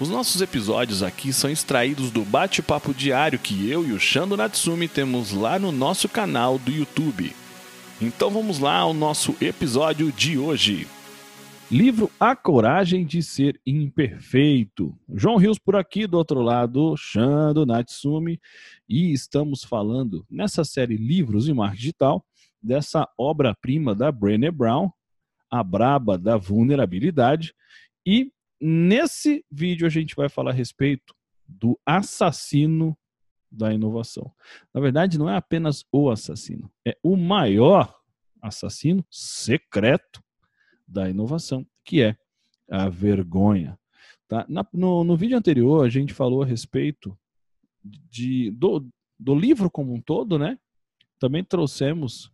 Os nossos episódios aqui são extraídos do bate-papo diário que eu e o Shando Natsumi temos lá no nosso canal do YouTube. Então vamos lá ao nosso episódio de hoje. Livro A Coragem de Ser Imperfeito. João Rios por aqui, do outro lado, Shando Natsumi, e estamos falando nessa série Livros e Marketing Digital dessa obra-prima da Brené Brown, A Braba da Vulnerabilidade, e Nesse vídeo a gente vai falar a respeito do assassino da inovação. Na verdade, não é apenas o assassino, é o maior assassino secreto da inovação, que é a vergonha. Tá? Na, no, no vídeo anterior, a gente falou a respeito de, do, do livro como um todo, né? Também trouxemos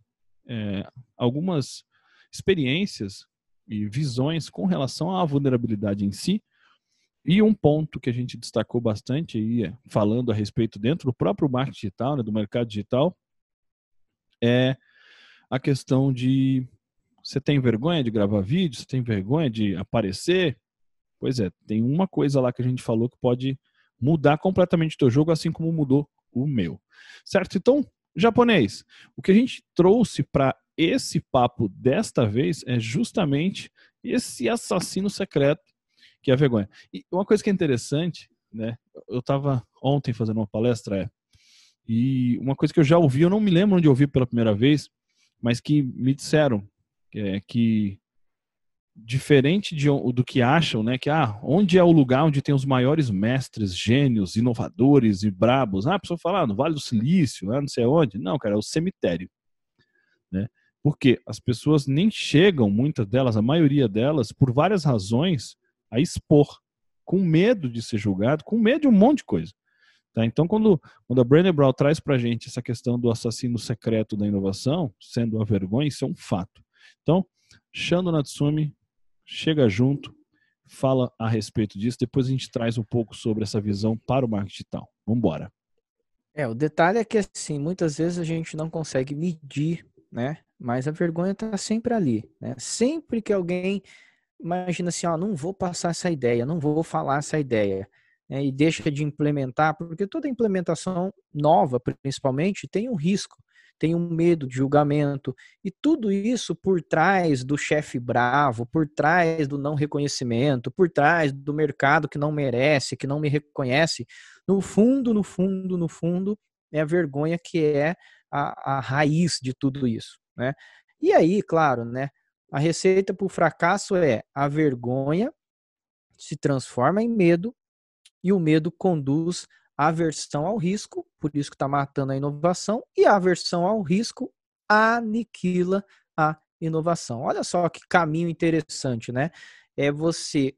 é, algumas experiências e visões com relação à vulnerabilidade em si. E um ponto que a gente destacou bastante aí, é, falando a respeito dentro do próprio marketing digital, né, do mercado digital, é a questão de você tem vergonha de gravar vídeo, você tem vergonha de aparecer? Pois é, tem uma coisa lá que a gente falou que pode mudar completamente o teu jogo, assim como mudou o meu. Certo? Então, japonês, o que a gente trouxe para esse papo desta vez é justamente esse assassino secreto que é a vergonha. E uma coisa que é interessante, né? Eu estava ontem fazendo uma palestra é, e uma coisa que eu já ouvi, eu não me lembro onde eu ouvi pela primeira vez, mas que me disseram é, que diferente de, do que acham, né? Que ah, onde é o lugar onde tem os maiores mestres, gênios, inovadores e brabos? Ah, a pessoa fala, ah, no Vale do Silício, ah, não sei onde. Não, cara, é o cemitério. Né? Porque as pessoas nem chegam, muitas delas, a maioria delas, por várias razões, a expor, com medo de ser julgado, com medo de um monte de coisa. Tá? Então, quando, quando a Brené Brown traz para a gente essa questão do assassino secreto da inovação, sendo a vergonha, isso é um fato. Então, Shando Natsumi chega junto, fala a respeito disso, depois a gente traz um pouco sobre essa visão para o marketing digital. Vamos embora. É, o detalhe é que assim, muitas vezes a gente não consegue medir, né, mas a vergonha está sempre ali. Né? Sempre que alguém imagina assim, ó, não vou passar essa ideia, não vou falar essa ideia, né? e deixa de implementar, porque toda implementação nova, principalmente, tem um risco, tem um medo de julgamento, e tudo isso por trás do chefe bravo, por trás do não reconhecimento, por trás do mercado que não merece, que não me reconhece, no fundo, no fundo, no fundo, é a vergonha que é a, a raiz de tudo isso. Né? E aí, claro, né, a receita para o fracasso é a vergonha se transforma em medo e o medo conduz à aversão ao risco, por isso que está matando a inovação, e a aversão ao risco aniquila a inovação. Olha só que caminho interessante, né? É você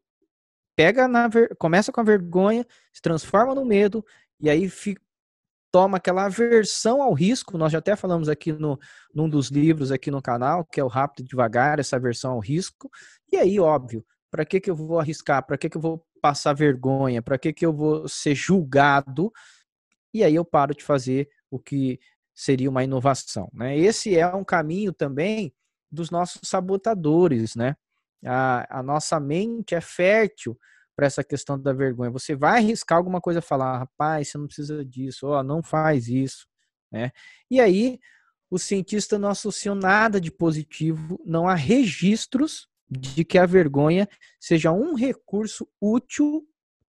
pega na começa com a vergonha, se transforma no medo e aí fica, toma aquela aversão ao risco, nós já até falamos aqui no, num dos livros aqui no canal, que é o Rápido e Devagar, essa aversão ao risco, e aí, óbvio, para que, que eu vou arriscar? Para que, que eu vou passar vergonha? Para que, que eu vou ser julgado? E aí eu paro de fazer o que seria uma inovação. Né? Esse é um caminho também dos nossos sabotadores. Né? A, a nossa mente é fértil para essa questão da vergonha. Você vai arriscar alguma coisa, falar, rapaz, você não precisa disso, ó, não faz isso, né? E aí o cientista não associou nada de positivo, não há registros de que a vergonha seja um recurso útil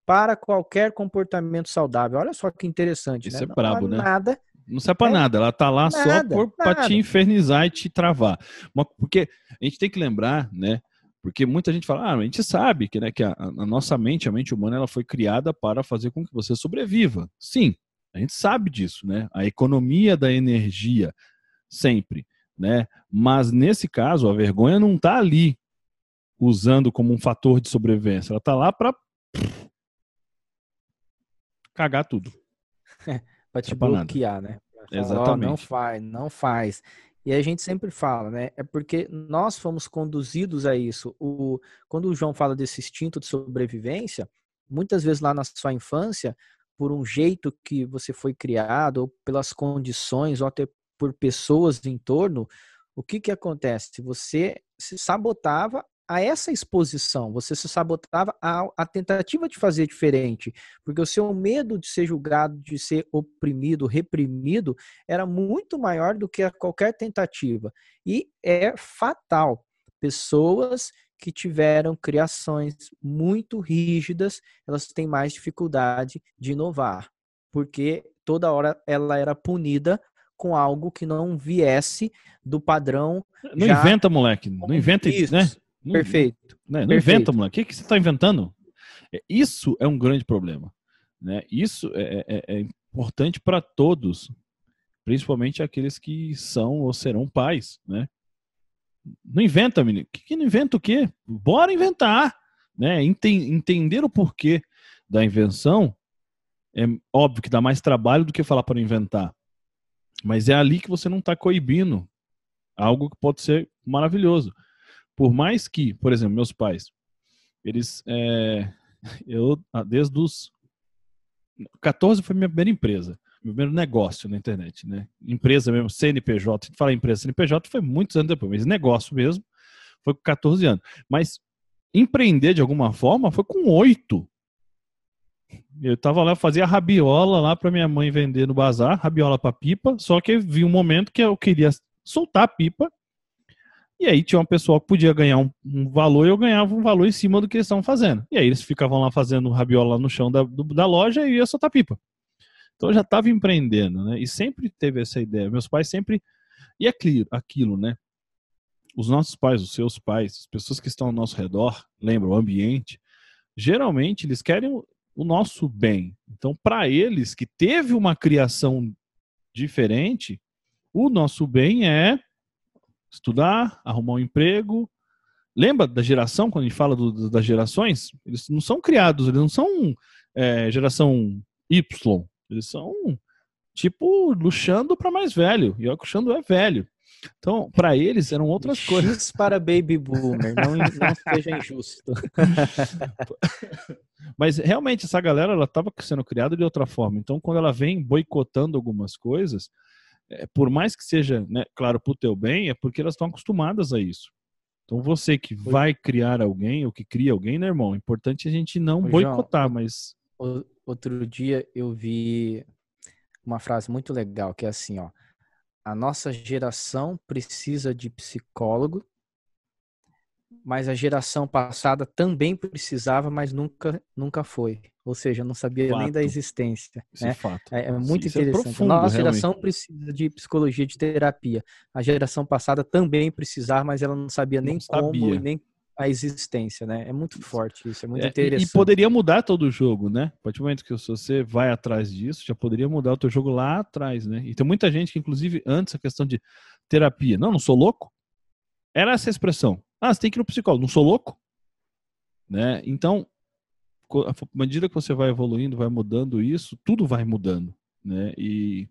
para qualquer comportamento saudável. Olha só que interessante, Isso né? é brabo, né? Nada não serve para é, nada, ela tá lá nada, só para te infernizar e te travar. Porque a gente tem que lembrar, né, porque muita gente fala, ah, a gente sabe que, né, que a, a, nossa mente, a mente humana, ela foi criada para fazer com que você sobreviva. Sim, a gente sabe disso, né? A economia da energia, sempre, né? Mas nesse caso, a vergonha não está ali usando como um fator de sobrevivência. Ela está lá para cagar tudo. para te bloquear, né? Exatamente. Oh, não faz, não faz. E a gente sempre fala, né? É porque nós fomos conduzidos a isso. O, quando o João fala desse instinto de sobrevivência, muitas vezes lá na sua infância, por um jeito que você foi criado, ou pelas condições, ou até por pessoas em torno, o que que acontece? Você se sabotava a essa exposição, você se sabotava a, a, tentativa de fazer diferente, porque o seu medo de ser julgado, de ser oprimido, reprimido, era muito maior do que qualquer tentativa. E é fatal. Pessoas que tiveram criações muito rígidas, elas têm mais dificuldade de inovar, porque toda hora ela era punida com algo que não viesse do padrão. Não já... inventa, moleque. Não inventa isso, né? Perfeito. Né? Não Perfeito. inventa, moleque. O que, que você está inventando? É, isso é um grande problema. Né? Isso é, é, é importante para todos, principalmente aqueles que são ou serão pais, né? Não inventa, menino. Que, que não inventa o quê? Bora inventar, né? entender o porquê da invenção é óbvio que dá mais trabalho do que falar para inventar. Mas é ali que você não está coibindo algo que pode ser maravilhoso. Por mais que, por exemplo, meus pais, eles, é, eu, ah, desde os 14 foi minha primeira empresa, meu primeiro negócio na internet, né? Empresa mesmo, CNPJ, fala empresa, CNPJ foi muitos anos depois, mas negócio mesmo foi com 14 anos. Mas empreender de alguma forma foi com oito. Eu tava lá, fazia rabiola lá para minha mãe vender no bazar, rabiola para pipa, só que vi um momento que eu queria soltar a pipa, e aí tinha uma pessoa que podia ganhar um, um valor e eu ganhava um valor em cima do que eles estavam fazendo. E aí eles ficavam lá fazendo rabiola no chão da, do, da loja e eu ia soltar pipa. Então eu já estava empreendendo, né? E sempre teve essa ideia. Meus pais sempre. E aquilo, aquilo, né? Os nossos pais, os seus pais, as pessoas que estão ao nosso redor, lembra, o ambiente, geralmente eles querem o nosso bem. Então, para eles que teve uma criação diferente, o nosso bem é estudar, arrumar um emprego. Lembra da geração, quando a gente fala do, das gerações? Eles não são criados, eles não são é, geração Y. Eles são, tipo, luxando para mais velho. E o Xando é velho. Então, para eles eram outras X coisas. para baby boomer, não, não seja injusto. Mas realmente essa galera ela estava sendo criada de outra forma. Então, quando ela vem boicotando algumas coisas, é, por mais que seja, né, claro, para o teu bem, é porque elas estão acostumadas a isso. Então, você que vai criar alguém ou que cria alguém, né, irmão? É importante a gente não Ô, boicotar, João, mas. Outro dia eu vi uma frase muito legal que é assim, ó a nossa geração precisa de psicólogo, mas a geração passada também precisava, mas nunca, nunca foi. Ou seja, não sabia fato. nem da existência. Né? É, é, muito Isso é interessante. É profundo, Nossa realmente. geração precisa de psicologia, de terapia. A geração passada também precisava, mas ela não sabia nem não como sabia. e nem a existência, né? É muito forte isso, é muito é, interessante. E poderia mudar todo o jogo, né? A partir do momento que você vai atrás disso, já poderia mudar o teu jogo lá atrás, né? E tem muita gente que, inclusive, antes a questão de terapia, não, não sou louco. Era essa expressão. Ah, você tem que ir no psicólogo, não sou louco? Né? Então, à medida que você vai evoluindo, vai mudando isso, tudo vai mudando, né? E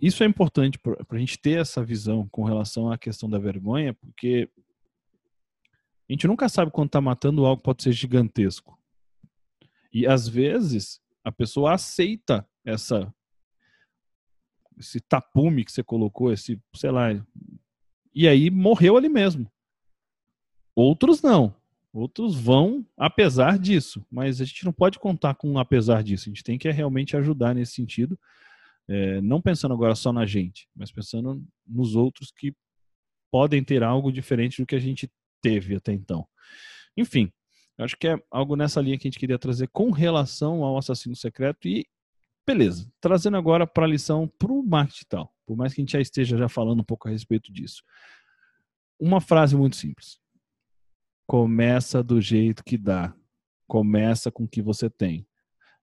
isso é importante para a gente ter essa visão com relação à questão da vergonha, porque a gente nunca sabe quando está matando algo pode ser gigantesco. E às vezes a pessoa aceita essa esse tapume que você colocou, esse, sei lá, e aí morreu ali mesmo. Outros não. Outros vão apesar disso, mas a gente não pode contar com um apesar disso. A gente tem que realmente ajudar nesse sentido, é, não pensando agora só na gente, mas pensando nos outros que podem ter algo diferente do que a gente teve até então. Enfim, acho que é algo nessa linha que a gente queria trazer com relação ao assassino secreto e beleza, trazendo agora para a lição para o marketing tal, por mais que a gente já esteja já falando um pouco a respeito disso. Uma frase muito simples. Começa do jeito que dá. Começa com o que você tem.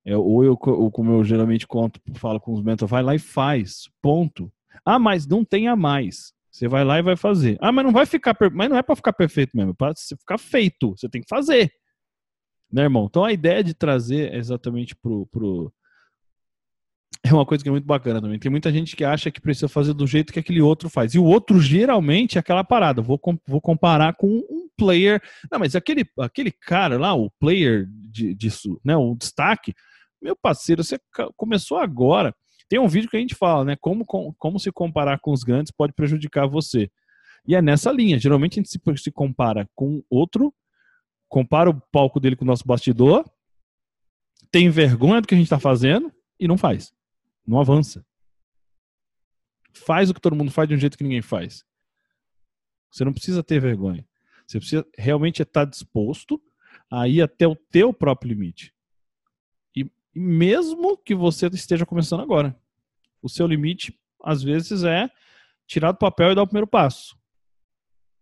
É, ou eu, ou como eu geralmente conto, falo com os mentores, vai lá e faz. Ponto. Ah, mas não tem a mais. Você vai lá e vai fazer. Ah, mas não vai ficar, mas não é para ficar perfeito mesmo, é para ficar feito. Você tem que fazer. Né, irmão? Então a ideia de trazer exatamente pro, pro é uma coisa que é muito bacana também. Tem muita gente que acha que precisa fazer do jeito que aquele outro faz. E o outro, geralmente, é aquela parada. Vou, vou comparar com player. Não, mas aquele, aquele cara lá, o player de, disso, né? O destaque. Meu parceiro, você começou agora. Tem um vídeo que a gente fala, né? Como, como se comparar com os grandes pode prejudicar você. E é nessa linha. Geralmente a gente se, se compara com outro, compara o palco dele com o nosso bastidor, tem vergonha do que a gente está fazendo e não faz. Não avança. Faz o que todo mundo faz de um jeito que ninguém faz. Você não precisa ter vergonha. Você precisa realmente estar disposto a ir até o teu próprio limite. E, mesmo que você esteja começando agora. O seu limite, às vezes, é tirar do papel e dar o primeiro passo.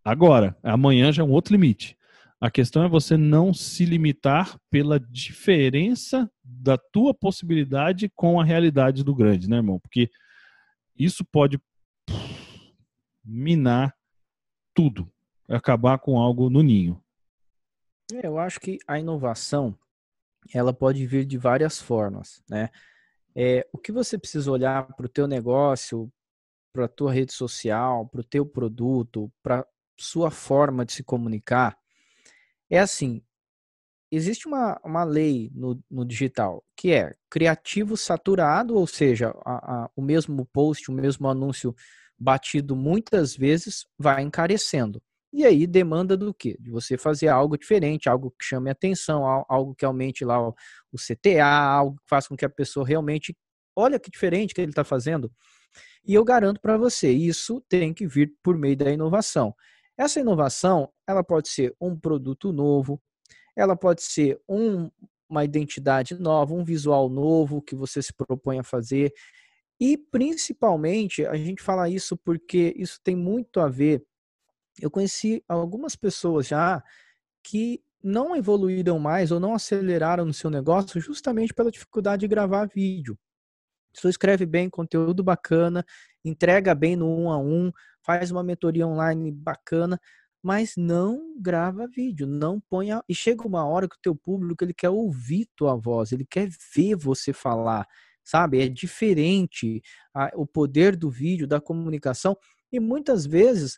Agora, amanhã já é um outro limite. A questão é você não se limitar pela diferença da tua possibilidade com a realidade do grande, né, irmão? Porque isso pode minar tudo, acabar com algo no ninho. É, eu acho que a inovação ela pode vir de várias formas, né? É, o que você precisa olhar para o teu negócio, para a tua rede social, para o teu produto, para sua forma de se comunicar, é assim, existe uma, uma lei no, no digital que é criativo saturado, ou seja, a, a, o mesmo post, o mesmo anúncio batido muitas vezes vai encarecendo. E aí demanda do quê? De você fazer algo diferente, algo que chame atenção, algo que aumente lá o, CTA, algo que faça com que a pessoa realmente olha que diferente que ele está fazendo. E eu garanto para você, isso tem que vir por meio da inovação. Essa inovação, ela pode ser um produto novo, ela pode ser um, uma identidade nova, um visual novo que você se propõe a fazer. E principalmente, a gente fala isso porque isso tem muito a ver. Eu conheci algumas pessoas já que não evoluíram mais ou não aceleraram no seu negócio justamente pela dificuldade de gravar vídeo. Pessoa escreve bem, conteúdo bacana, entrega bem no um a um, faz uma mentoria online bacana, mas não grava vídeo, não põe a... e chega uma hora que o teu público ele quer ouvir tua voz, ele quer ver você falar, sabe? É diferente a, o poder do vídeo, da comunicação e muitas vezes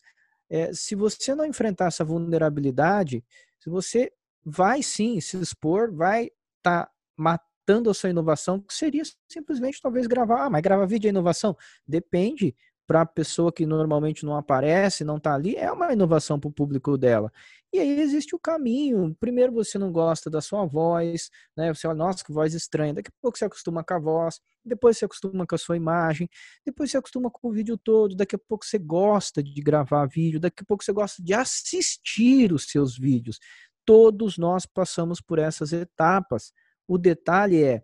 é, se você não enfrentar essa vulnerabilidade, se você vai sim se expor, vai estar tá matando a sua inovação, que seria simplesmente talvez gravar, ah, mas gravar vídeo é inovação? Depende para a pessoa que normalmente não aparece, não está ali, é uma inovação para o público dela. E aí existe o caminho. Primeiro você não gosta da sua voz, né? Você olha, nossa, que voz estranha. Daqui a pouco você acostuma com a voz, depois você acostuma com a sua imagem, depois você acostuma com o vídeo todo, daqui a pouco você gosta de gravar vídeo, daqui a pouco você gosta de assistir os seus vídeos. Todos nós passamos por essas etapas. O detalhe é,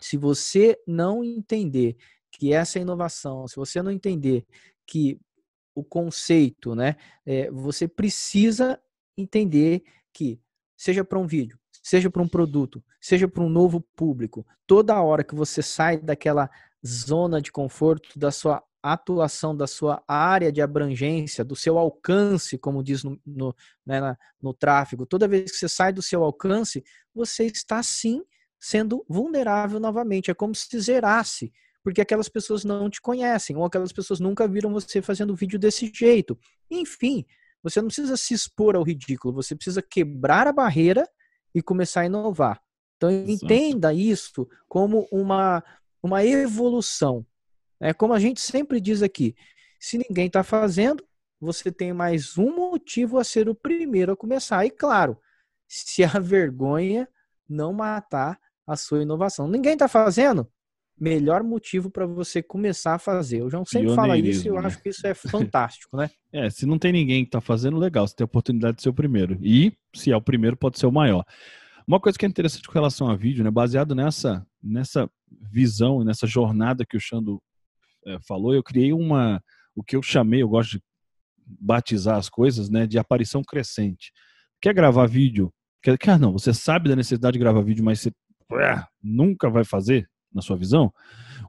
se você não entender que essa inovação, se você não entender que o conceito, né, é, você precisa entender que, seja para um vídeo, seja para um produto, seja para um novo público, toda hora que você sai daquela zona de conforto, da sua atuação, da sua área de abrangência, do seu alcance, como diz no, no, né, na, no tráfego, toda vez que você sai do seu alcance, você está sim sendo vulnerável novamente. É como se zerasse porque aquelas pessoas não te conhecem, ou aquelas pessoas nunca viram você fazendo vídeo desse jeito. Enfim, você não precisa se expor ao ridículo, você precisa quebrar a barreira e começar a inovar. Então entenda isso como uma, uma evolução. É como a gente sempre diz aqui: se ninguém está fazendo, você tem mais um motivo a ser o primeiro a começar. E claro, se a vergonha não matar a sua inovação. Ninguém está fazendo? Melhor motivo para você começar a fazer. O João sempre fala isso e eu né? acho que isso é fantástico, né? É, se não tem ninguém que está fazendo, legal, você tem a oportunidade de ser o primeiro. E, se é o primeiro, pode ser o maior. Uma coisa que é interessante com relação a vídeo, né, baseado nessa, nessa visão, nessa jornada que o Xando é, falou, eu criei uma, o que eu chamei, eu gosto de batizar as coisas, né, de aparição crescente. Quer gravar vídeo? Quer, quer não, você sabe da necessidade de gravar vídeo, mas você ué, nunca vai fazer? Na sua visão?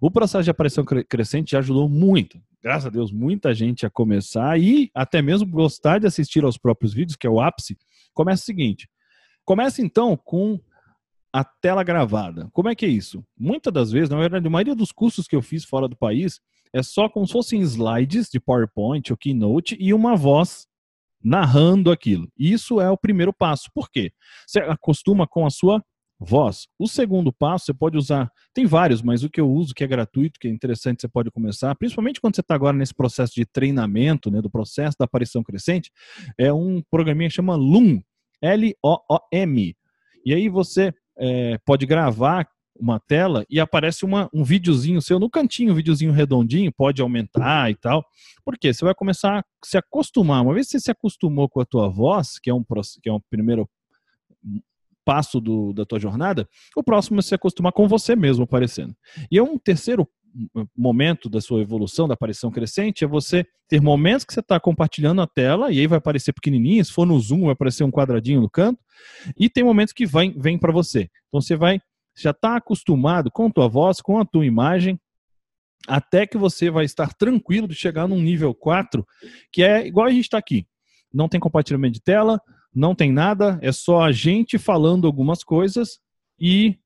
O processo de aparição crescente já ajudou muito, graças a Deus, muita gente a começar e até mesmo gostar de assistir aos próprios vídeos, que é o ápice. Começa o seguinte: começa então com a tela gravada. Como é que é isso? Muitas das vezes, na verdade, a maioria dos cursos que eu fiz fora do país é só como se fossem slides de PowerPoint ou Keynote e uma voz narrando aquilo. Isso é o primeiro passo. Por quê? Você acostuma com a sua voz. O segundo passo, você pode usar, tem vários, mas o que eu uso, que é gratuito, que é interessante, você pode começar, principalmente quando você está agora nesse processo de treinamento, né, do processo da aparição crescente, é um programinha que chama Loom, L-O-O-M. E aí você é, pode gravar uma tela e aparece uma, um videozinho seu no cantinho, um videozinho redondinho, pode aumentar e tal. Por quê? Você vai começar a se acostumar. Uma vez que você se acostumou com a tua voz, que é um, que é um primeiro passo do, da tua jornada, o próximo é se acostumar com você mesmo aparecendo. E é um terceiro momento da sua evolução, da aparição crescente, é você ter momentos que você está compartilhando a tela, e aí vai aparecer pequenininho, se for no Zoom vai aparecer um quadradinho no canto, e tem momentos que vem, vem para você. Então você vai já está acostumado com a tua voz, com a tua imagem, até que você vai estar tranquilo de chegar num nível 4, que é igual a gente está aqui. Não tem compartilhamento de tela, não tem nada, é só a gente falando algumas coisas e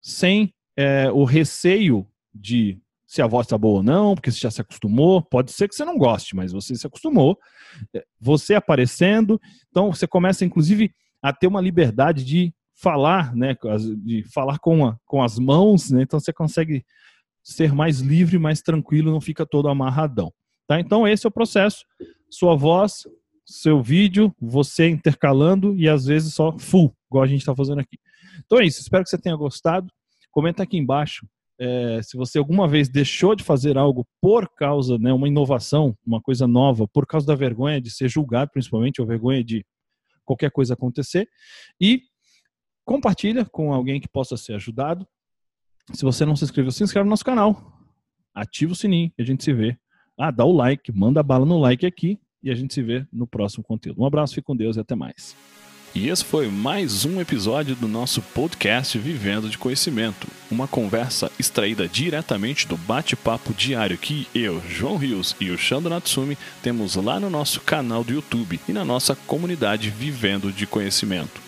sem é, o receio de se a voz está boa ou não, porque você já se acostumou. Pode ser que você não goste, mas você se acostumou. É, você aparecendo, então você começa, inclusive, a ter uma liberdade de falar, né, de falar com, a, com as mãos, né, então você consegue ser mais livre, mais tranquilo, não fica todo amarradão. Tá? Então esse é o processo. Sua voz, seu vídeo, você intercalando e às vezes só full, igual a gente está fazendo aqui. Então é isso, espero que você tenha gostado. Comenta aqui embaixo é, se você alguma vez deixou de fazer algo por causa, né, uma inovação, uma coisa nova, por causa da vergonha de ser julgado, principalmente, ou vergonha de qualquer coisa acontecer. E compartilha com alguém que possa ser ajudado. Se você não se inscreveu, se inscreve no nosso canal. Ativa o sininho e a gente se vê. Ah, dá o like, manda bala no like aqui e a gente se vê no próximo conteúdo. Um abraço, fique com Deus e até mais. E esse foi mais um episódio do nosso podcast Vivendo de Conhecimento, uma conversa extraída diretamente do bate-papo diário que eu, João Rios e o Shando Natsumi temos lá no nosso canal do YouTube e na nossa comunidade Vivendo de Conhecimento.